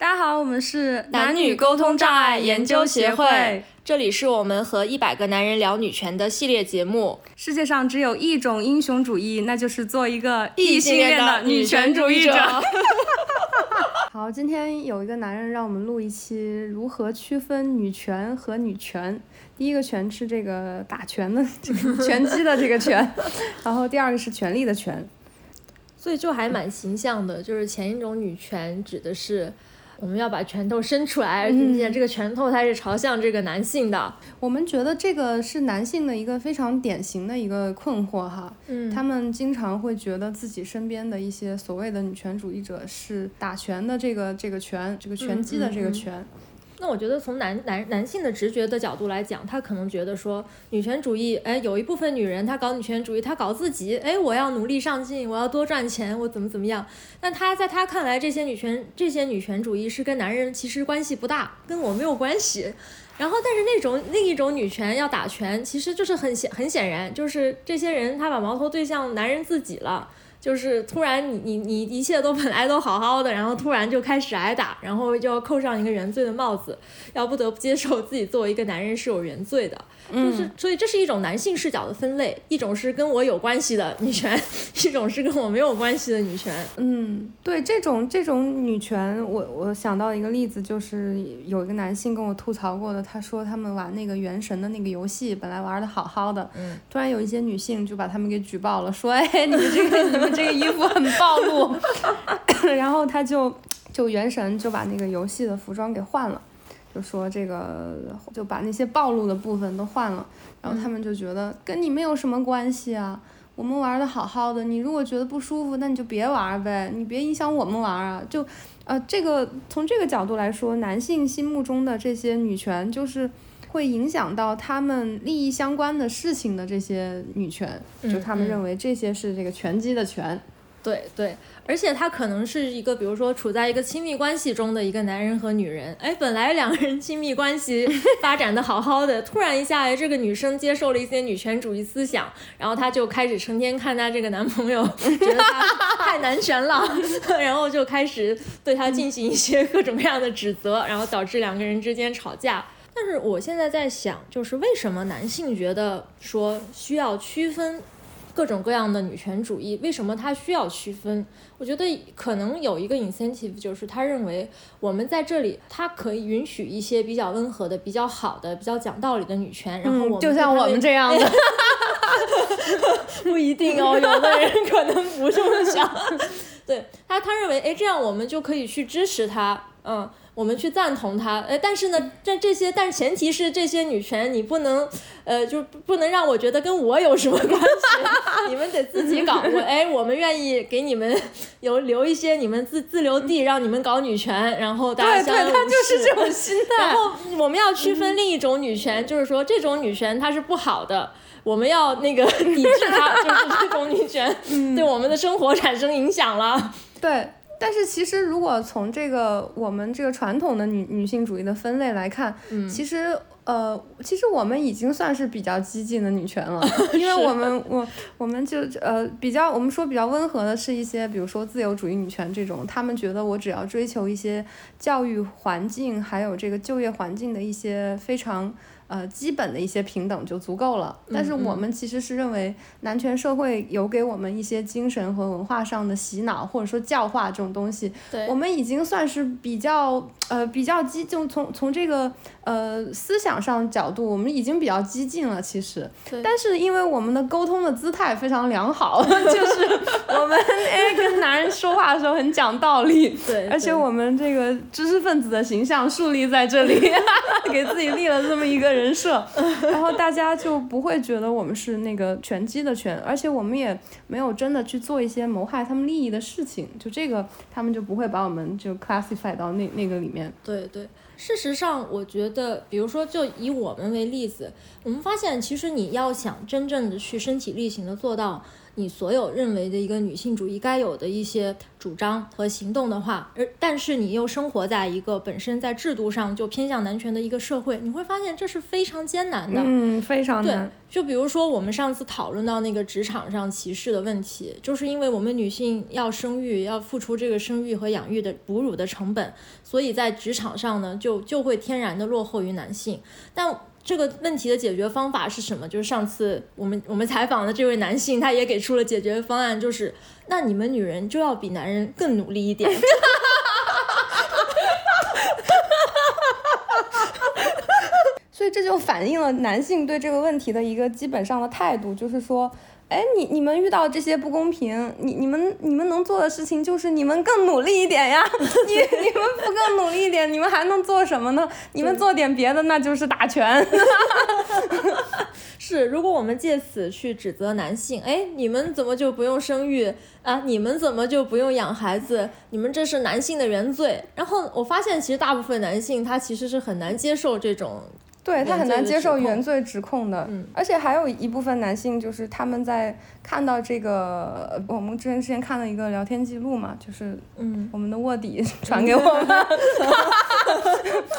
大家好，我们是男女沟通障碍研究协会，这里是我们和一百个男人聊女权的系列节目。世界上只有一种英雄主义，那就是做一个异性恋的女权主义者。好，今天有一个男人让我们录一期如何区分女权和女权。第一个权是这个打拳的 这个拳击的这个拳，然后第二个是权力的权。所以就还蛮形象的，就是前一种女权指的是。我们要把拳头伸出来，并且这个拳头它是朝向这个男性的。我们觉得这个是男性的一个非常典型的一个困惑哈。嗯，他们经常会觉得自己身边的一些所谓的女权主义者是打拳的这个这个拳，这个拳击的这个拳。那我觉得从男男男性的直觉的角度来讲，他可能觉得说女权主义，哎，有一部分女人她搞女权主义，她搞自己，哎，我要努力上进，我要多赚钱，我怎么怎么样。但他在他看来，这些女权这些女权主义是跟男人其实关系不大，跟我没有关系。然后，但是那种另一种女权要打拳，其实就是很显很显然，就是这些人他把矛头对向男人自己了。就是突然，你你你一切都本来都好好的，然后突然就开始挨打，然后就要扣上一个原罪的帽子，要不得不接受自己作为一个男人是有原罪的。就是，所以这是一种男性视角的分类，一种是跟我有关系的女权，一种是跟我没有关系的女权。嗯，对，这种这种女权，我我想到一个例子，就是有一个男性跟我吐槽过的，他说他们玩那个原神的那个游戏，本来玩的好好的，嗯，突然有一些女性就把他们给举报了，说，哎，你们这个 这个衣服很暴露，然后他就就原神就把那个游戏的服装给换了。就说这个就把那些暴露的部分都换了，然后他们就觉得跟你没有什么关系啊，我们玩的好好的，你如果觉得不舒服，那你就别玩呗，你别影响我们玩啊。就，呃，这个从这个角度来说，男性心目中的这些女权，就是会影响到他们利益相关的事情的这些女权，就他们认为这些是这个拳击的拳。对对，而且他可能是一个，比如说处在一个亲密关系中的一个男人和女人，哎，本来两个人亲密关系 发展的好好的，突然一下，哎，这个女生接受了一些女权主义思想，然后她就开始成天看她这个男朋友，觉得他太男权了，然后就开始对他进行一些各种各样的指责，然后导致两个人之间吵架。但是我现在在想，就是为什么男性觉得说需要区分？各种各样的女权主义，为什么他需要区分？我觉得可能有一个 incentive，就是他认为我们在这里，他可以允许一些比较温和的、比较好的、比较讲道理的女权，然后我们就像我们这样的，不一定哦，有的人 可能不这么想。对他，他认为，哎，这样我们就可以去支持他，嗯。我们去赞同他，呃，但是呢，这这些，但前提是这些女权你不能，呃，就不能让我觉得跟我有什么关系，你们得自己搞。我哎，我们愿意给你们有留一些你们自自留地，让你们搞女权，然后大家相对对，他就是这种心态。然后我们要区分另一种女权，就是说这种女权它是不好的，我们要那个抵制它，就是这种女权对我们的生活产生影响了。对。但是其实，如果从这个我们这个传统的女女性主义的分类来看，其实呃，其实我们已经算是比较激进的女权了，因为我们我我们就呃比较我们说比较温和的是一些，比如说自由主义女权这种，他们觉得我只要追求一些教育环境还有这个就业环境的一些非常。呃，基本的一些平等就足够了。但是我们其实是认为，男权社会有给我们一些精神和文化上的洗脑，或者说教化这种东西。对，我们已经算是比较呃比较激就，从从这个呃思想上角度，我们已经比较激进了。其实，但是因为我们的沟通的姿态非常良好，就是我们哎跟男人说话的时候很讲道理。对，而且我们这个知识分子的形象树立在这里，给自己立了这么一个。人设，然后大家就不会觉得我们是那个拳击的拳，而且我们也没有真的去做一些谋害他们利益的事情，就这个他们就不会把我们就 classify 到那那个里面。对对，事实上我觉得，比如说就以我们为例子，我们发现其实你要想真正的去身体力行的做到。你所有认为的一个女性主义该有的一些主张和行动的话，而但是你又生活在一个本身在制度上就偏向男权的一个社会，你会发现这是非常艰难的。嗯，非常难。就比如说我们上次讨论到那个职场上歧视的问题，就是因为我们女性要生育，要付出这个生育和养育的哺乳的成本，所以在职场上呢，就就会天然的落后于男性。但这个问题的解决方法是什么？就是上次我们我们采访的这位男性，他也给出了解决方案，就是那你们女人就要比男人更努力一点。所以这就反映了男性对这个问题的一个基本上的态度，就是说。哎，你你们遇到这些不公平，你你们你们能做的事情就是你们更努力一点呀。你你们不更努力一点，你们还能做什么呢？你们做点别的，那就是打拳。是，如果我们借此去指责男性，哎，你们怎么就不用生育啊？你们怎么就不用养孩子？你们这是男性的原罪。然后我发现，其实大部分男性他其实是很难接受这种。对他很难接受原罪指控的，而且还有一部分男性，就是他们在看到这个，我们之前之前看了一个聊天记录嘛，就是嗯，我们的卧底传给我们，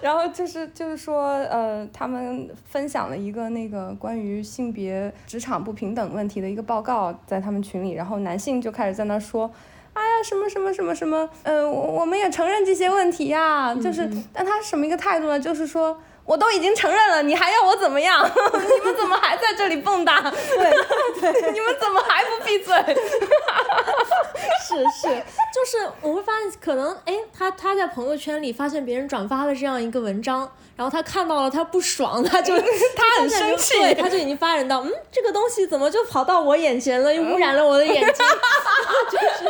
然后就是就是说，呃，他们分享了一个那个关于性别职场不平等问题的一个报告，在他们群里，然后男性就开始在那说，哎呀，什么什么什么什么，呃，我我们也承认这些问题呀，就是，但他什么一个态度呢？就是说。我都已经承认了，你还要我怎么样？你们怎么还在这里蹦跶？对对，你们怎么还不闭嘴？是是，就是我会发现，可能哎，他他在朋友圈里发现别人转发了这样一个文章。然后他看到了，他不爽，他就 他很生气，他就已经发展到，嗯，这个东西怎么就跑到我眼前了，又污染了我的眼睛，就是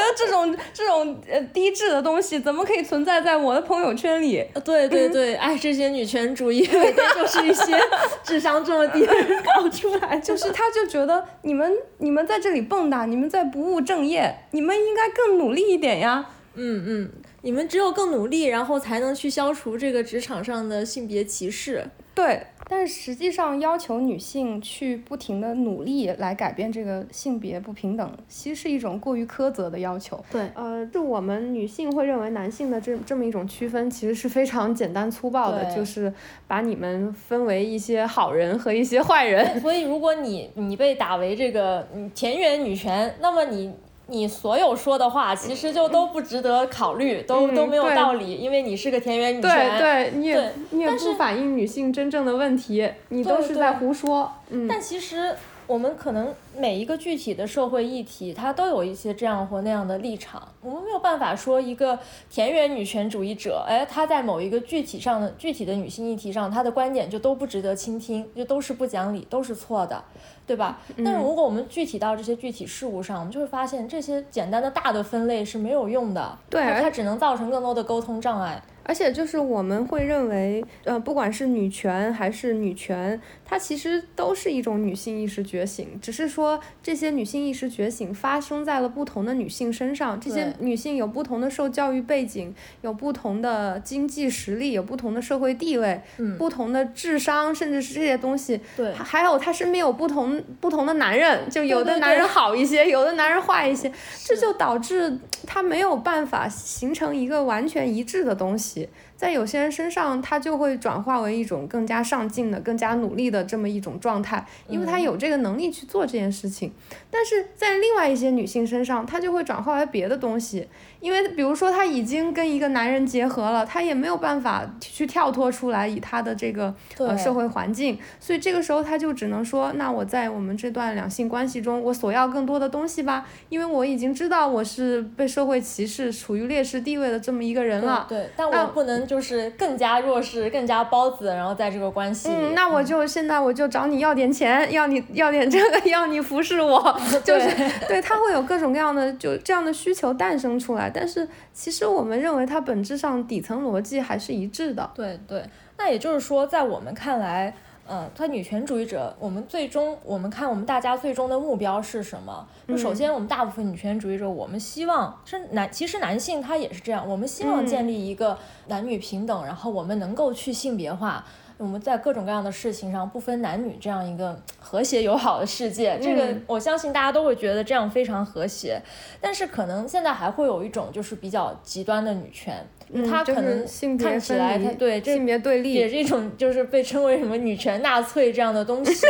得这种这种呃低质的东西怎么可以存在在我的朋友圈里？对对 对，哎，这些女权主义就是一些 智商这么低的人搞出来，就是他就觉得你们你们在这里蹦跶，你们在不务正业，你们应该更努力一点呀。嗯嗯。你们只有更努力，然后才能去消除这个职场上的性别歧视。对，但是实际上要求女性去不停的努力来改变这个性别不平等，其实是一种过于苛责的要求。对，呃，就我们女性会认为男性的这这么一种区分，其实是非常简单粗暴的，就是把你们分为一些好人和一些坏人。所以，如果你你被打为这个田园女权，那么你。你所有说的话，其实就都不值得考虑，都都没有道理，因为你是个田园女权，对，你也你也不反映女性真正的问题，你都是在胡说。嗯，但其实。我们可能每一个具体的社会议题，它都有一些这样或那样的立场。我们没有办法说一个田园女权主义者，哎，他在某一个具体上的具体的女性议题上，他的观点就都不值得倾听，就都是不讲理，都是错的，对吧？但是如果我们具体到这些具体事物上，我们就会发现这些简单的大的分类是没有用的，对，它只能造成更多的沟通障碍。而且就是我们会认为，呃，不管是女权还是女权，它其实都是一种女性意识觉醒，只是说这些女性意识觉醒发生在了不同的女性身上。这些女性有不同的受教育背景，有不同的经济实力，有不同的社会地位，嗯，不同的智商，甚至是这些东西。对，还有她身边有不同不同的男人，就有的男人好一些，有的男人坏一些，这就导致她没有办法形成一个完全一致的东西。西，在有些人身上，他就会转化为一种更加上进的、更加努力的这么一种状态，因为他有这个能力去做这件事情。但是在另外一些女性身上，她就会转化为别的东西。因为比如说，她已经跟一个男人结合了，她也没有办法去跳脱出来，以她的这个呃社会环境，所以这个时候她就只能说，那我在我们这段两性关系中，我索要更多的东西吧，因为我已经知道我是被社会歧视、处于劣势地位的这么一个人了。对，但我不能就是更加弱势、更加包子，然后在这个关系。嗯，那我就现在我就找你要点钱，要你要点这个，要你服侍我，就是对他会有各种各样的就这样的需求诞生出来。但是其实我们认为它本质上底层逻辑还是一致的。对对，那也就是说，在我们看来，嗯，他女权主义者，我们最终我们看我们大家最终的目标是什么？就首先，我们大部分女权主义者，我们希望是男，其实男性他也是这样，我们希望建立一个男女平等，然后我们能够去性别化。我们在各种各样的事情上不分男女这样一个和谐友好的世界，这个我相信大家都会觉得这样非常和谐。但是可能现在还会有一种就是比较极端的女权。他可能看起来，他对性别对立也是一种，就是被称为什么女权纳粹这样的东西，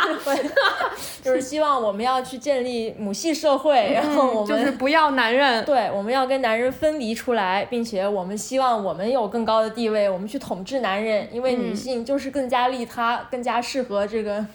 就是希望我们要去建立母系社会，然后我们就是不要男人，对，我们要跟男人分离出来，并且我们希望我们有更高的地位，我们去统治男人，因为女性就是更加利他，更加适合这个。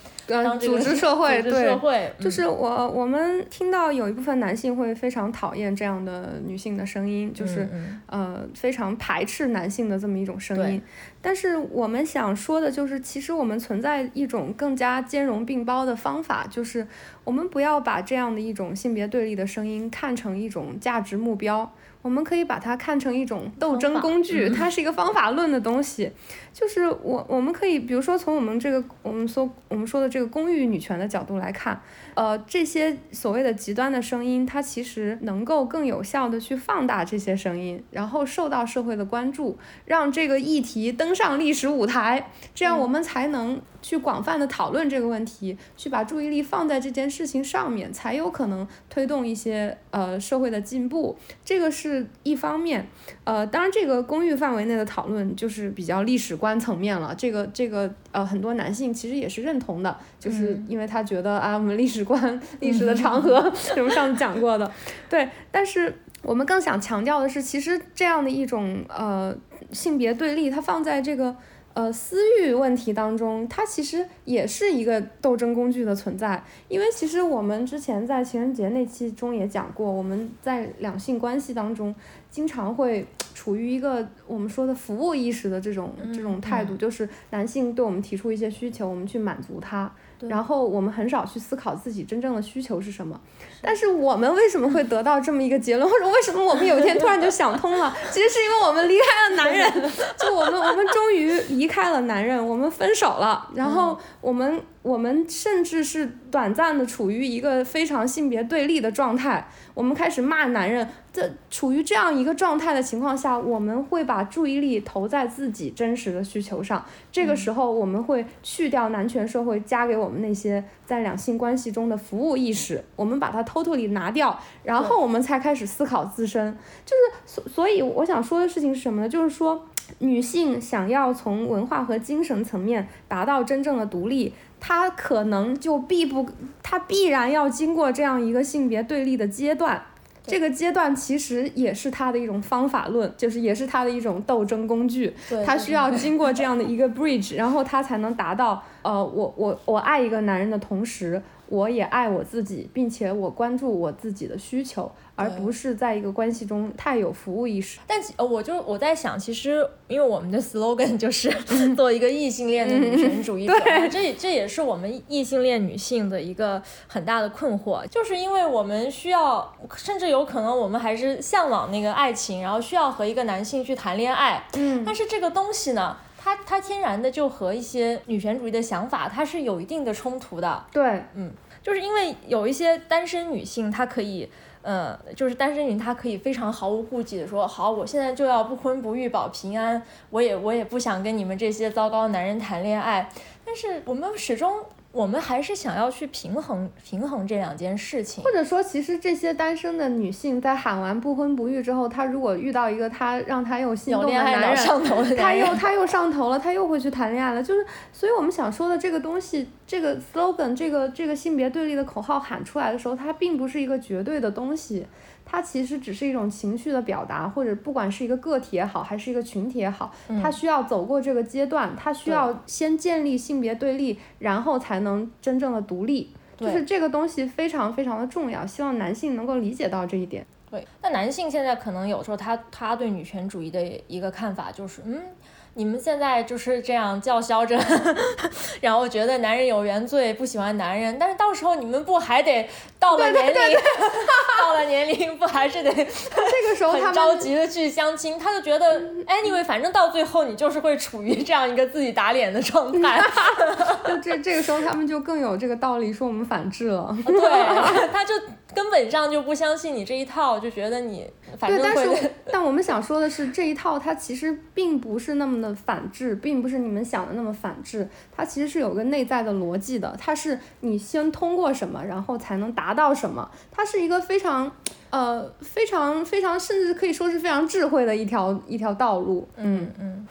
组织社会，对，就是我我们听到有一部分男性会非常讨厌这样的女性的声音，就是呃非常排斥男性的这么一种声音。但是我们想说的就是，其实我们存在一种更加兼容并包的方法，就是我们不要把这样的一种性别对立的声音看成一种价值目标。我们可以把它看成一种斗争工具，它是一个方法论的东西。就是我，我们可以，比如说从我们这个我们说我们说的这个公寓女权的角度来看，呃，这些所谓的极端的声音，它其实能够更有效的去放大这些声音，然后受到社会的关注，让这个议题登上历史舞台，这样我们才能。去广泛的讨论这个问题，去把注意力放在这件事情上面，才有可能推动一些呃社会的进步。这个是一方面，呃，当然这个公寓范围内的讨论就是比较历史观层面了。这个这个呃很多男性其实也是认同的，就是因为他觉得啊我们历史观 历史的长河，我们上次讲过的，对。但是我们更想强调的是，其实这样的一种呃性别对立，它放在这个。呃，私欲问题当中，它其实也是一个斗争工具的存在。因为其实我们之前在情人节那期中也讲过，我们在两性关系当中，经常会处于一个我们说的服务意识的这种这种态度，就是男性对我们提出一些需求，我们去满足他。然后我们很少去思考自己真正的需求是什么，但是我们为什么会得到这么一个结论，或者为什么我们有一天突然就想通了？其实是因为我们离开了男人，就我们我们终于离开了男人，我们分手了，然后我们。我们甚至是短暂的处于一个非常性别对立的状态，我们开始骂男人。在处于这样一个状态的情况下，我们会把注意力投在自己真实的需求上。这个时候，我们会去掉男权社会加给我们那些在两性关系中的服务意识，我们把它偷偷地拿掉，然后我们才开始思考自身。就是所所以，我想说的事情是什么呢？就是说，女性想要从文化和精神层面达到真正的独立。他可能就必不，他必然要经过这样一个性别对立的阶段，这个阶段其实也是他的一种方法论，就是也是他的一种斗争工具。他需要经过这样的一个 bridge，然后他才能达到，呃，我我我爱一个男人的同时。我也爱我自己，并且我关注我自己的需求，而不是在一个关系中太有服务意识。但呃，我就我在想，其实因为我们的 slogan 就是 做一个异性恋的女权主义者，这这也是我们异性恋女性的一个很大的困惑，就是因为我们需要，甚至有可能我们还是向往那个爱情，然后需要和一个男性去谈恋爱。嗯，但是这个东西呢？它它天然的就和一些女权主义的想法，它是有一定的冲突的。对，嗯，就是因为有一些单身女性，她可以，嗯，就是单身女，她可以非常毫无顾忌的说，好，我现在就要不婚不育保平安，我也我也不想跟你们这些糟糕男人谈恋爱。但是我们始终。我们还是想要去平衡平衡这两件事情，或者说，其实这些单身的女性在喊完不婚不育之后，她如果遇到一个她让她又心动的男人，她又她又上头了，她又会去谈恋爱了。就是，所以我们想说的这个东西，这个 slogan，这个这个性别对立的口号喊出来的时候，它并不是一个绝对的东西。它其实只是一种情绪的表达，或者不管是一个个体也好，还是一个群体也好，它需要走过这个阶段，它需要先建立性别对立，然后才能真正的独立。就是这个东西非常非常的重要，希望男性能够理解到这一点。对，那男性现在可能有时候他他对女权主义的一个看法就是，嗯。你们现在就是这样叫嚣着，然后觉得男人有原罪，不喜欢男人，但是到时候你们不还得到了年龄，到了年龄不还是得这个时候很着急的去相亲？他就觉得，anyway，反正到最后你就是会处于这样一个自己打脸的状态。就这这个时候他们就更有这个道理说我们反制了。对，他就。根本上就不相信你这一套，就觉得你反正会。但是，但我们想说的是，这一套它其实并不是那么么的反制，并不是你们想的那么反制，它其实是有个内在的逻辑的，它是你先通过什么，然后才能达到什么，它是一个非常，呃，非常非常，甚至可以说是非常智慧的一条一条道路。嗯嗯。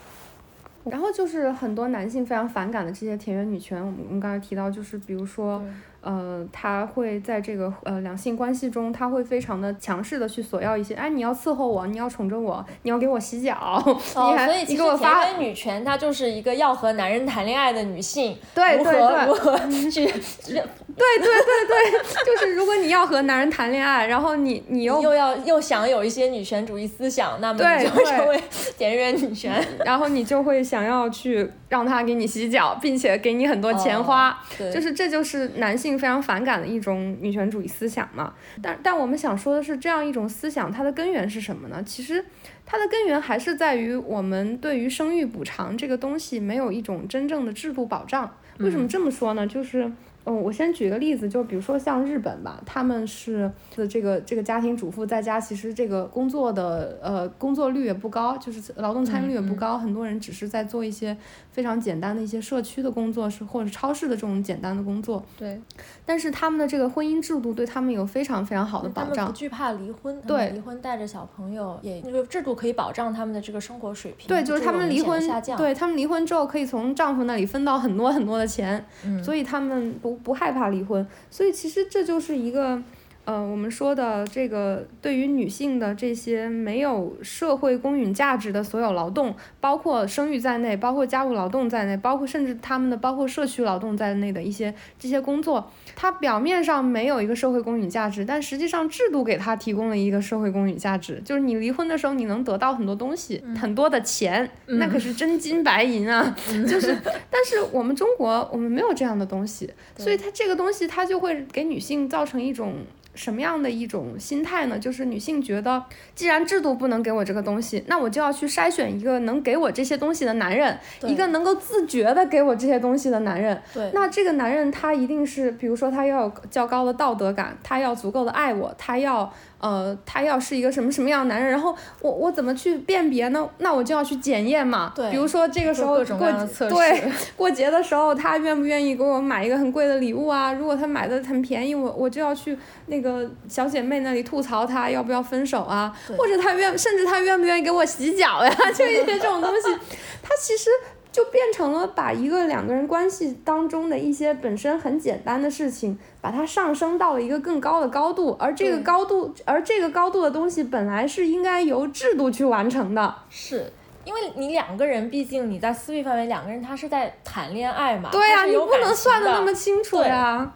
然后就是很多男性非常反感的这些田园女权，我们我们刚才提到，就是比如说。呃，他会在这个呃两性关系中，他会非常的强势的去索要一些，哎，你要伺候我，你要宠着我，你要给我洗脚，你还你给我发。田园女权，它就是一个要和男人谈恋爱的女性，对如何如何去，对对对对，就是如果你要和男人谈恋爱，然后你你又又要又想有一些女权主义思想，那么你就会成为 田园女权，然后你就会想要去让他给你洗脚，并且给你很多钱花，就是这就是男性。非常反感的一种女权主义思想嘛，但但我们想说的是，这样一种思想它的根源是什么呢？其实它的根源还是在于我们对于生育补偿这个东西没有一种真正的制度保障。为什么这么说呢？就是。嗯，我先举个例子，就比如说像日本吧，他们是的这个这个家庭主妇在家，其实这个工作的呃工作率也不高，就是劳动参与率也不高，很多人只是在做一些非常简单的一些社区的工作，是或者超市的这种简单的工作。对。但是他们的这个婚姻制度对他们有非常非常好的保障，不惧怕离婚。对。离婚带着小朋友，也那个制度可以保障他们的这个生活水平。对，就是他们离婚，对他们离婚之后可以从丈夫那里分到很多很多的钱，所以他们不不害怕离婚。所以其实这就是一个，呃，我们说的这个对于女性的这些没有社会公允价值的所有劳动，包括生育在内，包括家务劳动在内，包括甚至他们的包括社区劳动在内的一些这些工作，它表面上没有一个社会公允价值，但实际上制度给他提供了一个社会公允价值，就是你离婚的时候你能得到很多东西，很多的钱，那可是真金白银啊，就是，但是我们中国我们没有这样的东西，所以它这个东西。它就会给女性造成一种什么样的一种心态呢？就是女性觉得，既然制度不能给我这个东西，那我就要去筛选一个能给我这些东西的男人，一个能够自觉的给我这些东西的男人。对，那这个男人他一定是，比如说他要有较高的道德感，他要足够的爱我，他要。呃，他要是一个什么什么样的男人，然后我我怎么去辨别呢？那我就要去检验嘛。对。比如说这个时候过对过节的时候，他愿不愿意给我买一个很贵的礼物啊？如果他买的很便宜，我我就要去那个小姐妹那里吐槽他要不要分手啊？或者他愿甚至他愿不愿意给我洗脚呀？就一些这种东西，他其实。就变成了把一个两个人关系当中的一些本身很简单的事情，把它上升到了一个更高的高度，而这个高度，而这个高度的东西本来是应该由制度去完成的。是，因为你两个人，毕竟你在私密范围，两个人他是在谈恋爱嘛。对呀，你不能算的那么清楚呀。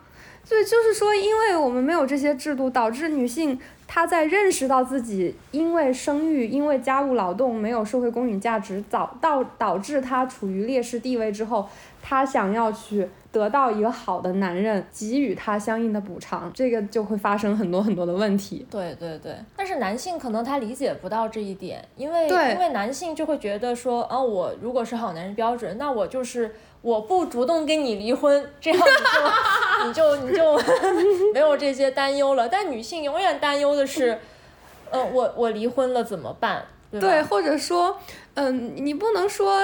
对，就是说，因为我们没有这些制度，导致女性。他在认识到自己因为生育、因为家务劳动没有社会公允价值，早到导致他处于劣势地位之后，她想要去得到一个好的男人，给予她相应的补偿，这个就会发生很多很多的问题。对对对，但是男性可能他理解不到这一点，因为因为男性就会觉得说，啊，我如果是好男人标准，那我就是。我不主动跟你离婚，这样你就 你就你就 没有这些担忧了。但女性永远担忧的是，呃，我我离婚了怎么办？对，或者说，嗯，你不能说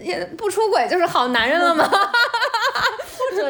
也不出轨就是好男人了吗？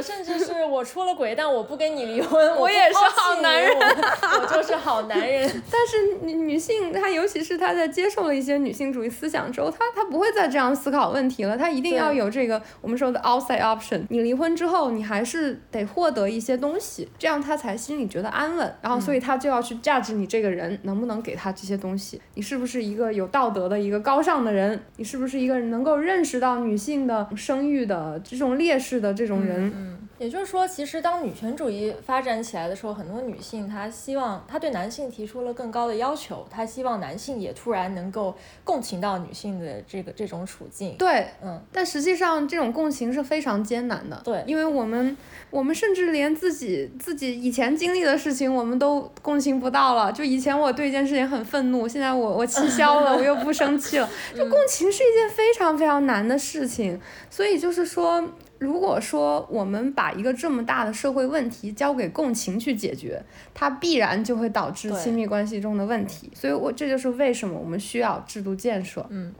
甚至是我出了轨，但我不跟你离婚，我也是好男人，我就是好男人。但是女女性，她尤其是她在接受了一些女性主义思想之后，她她不会再这样思考问题了，她一定要有这个我们说的 outside option。你离婚之后，你还是得获得一些东西，这样她才心里觉得安稳。然后，所以她就要去价值你这个人能不能给她这些东西，你是不是一个有道德的一个高尚的人，你是不是一个能够认识到女性的生育的这种劣势的这种人。嗯，也就是说，其实当女权主义发展起来的时候，很多女性她希望，她对男性提出了更高的要求，她希望男性也突然能够共情到女性的这个这种处境。对，嗯，但实际上这种共情是非常艰难的。对，因为我们，我们甚至连自己自己以前经历的事情，我们都共情不到了。就以前我对一件事情很愤怒，现在我我气消了，我又不生气了。就共情是一件非常非常难的事情，所以就是说。如果说我们把一个这么大的社会问题交给共情去解决，它必然就会导致亲密关系中的问题。所以，我这就是为什么我们需要制度建设。嗯。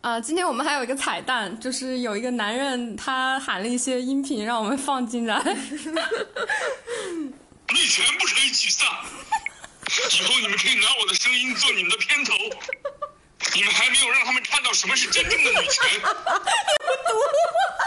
啊，今天我们还有一个彩蛋，就是有一个男人他喊了一些音频，让我们放进来。你全不可以沮丧，以后你们可以拿我的声音做你们的片头。你们还没有让他们看到什么是真正的女权。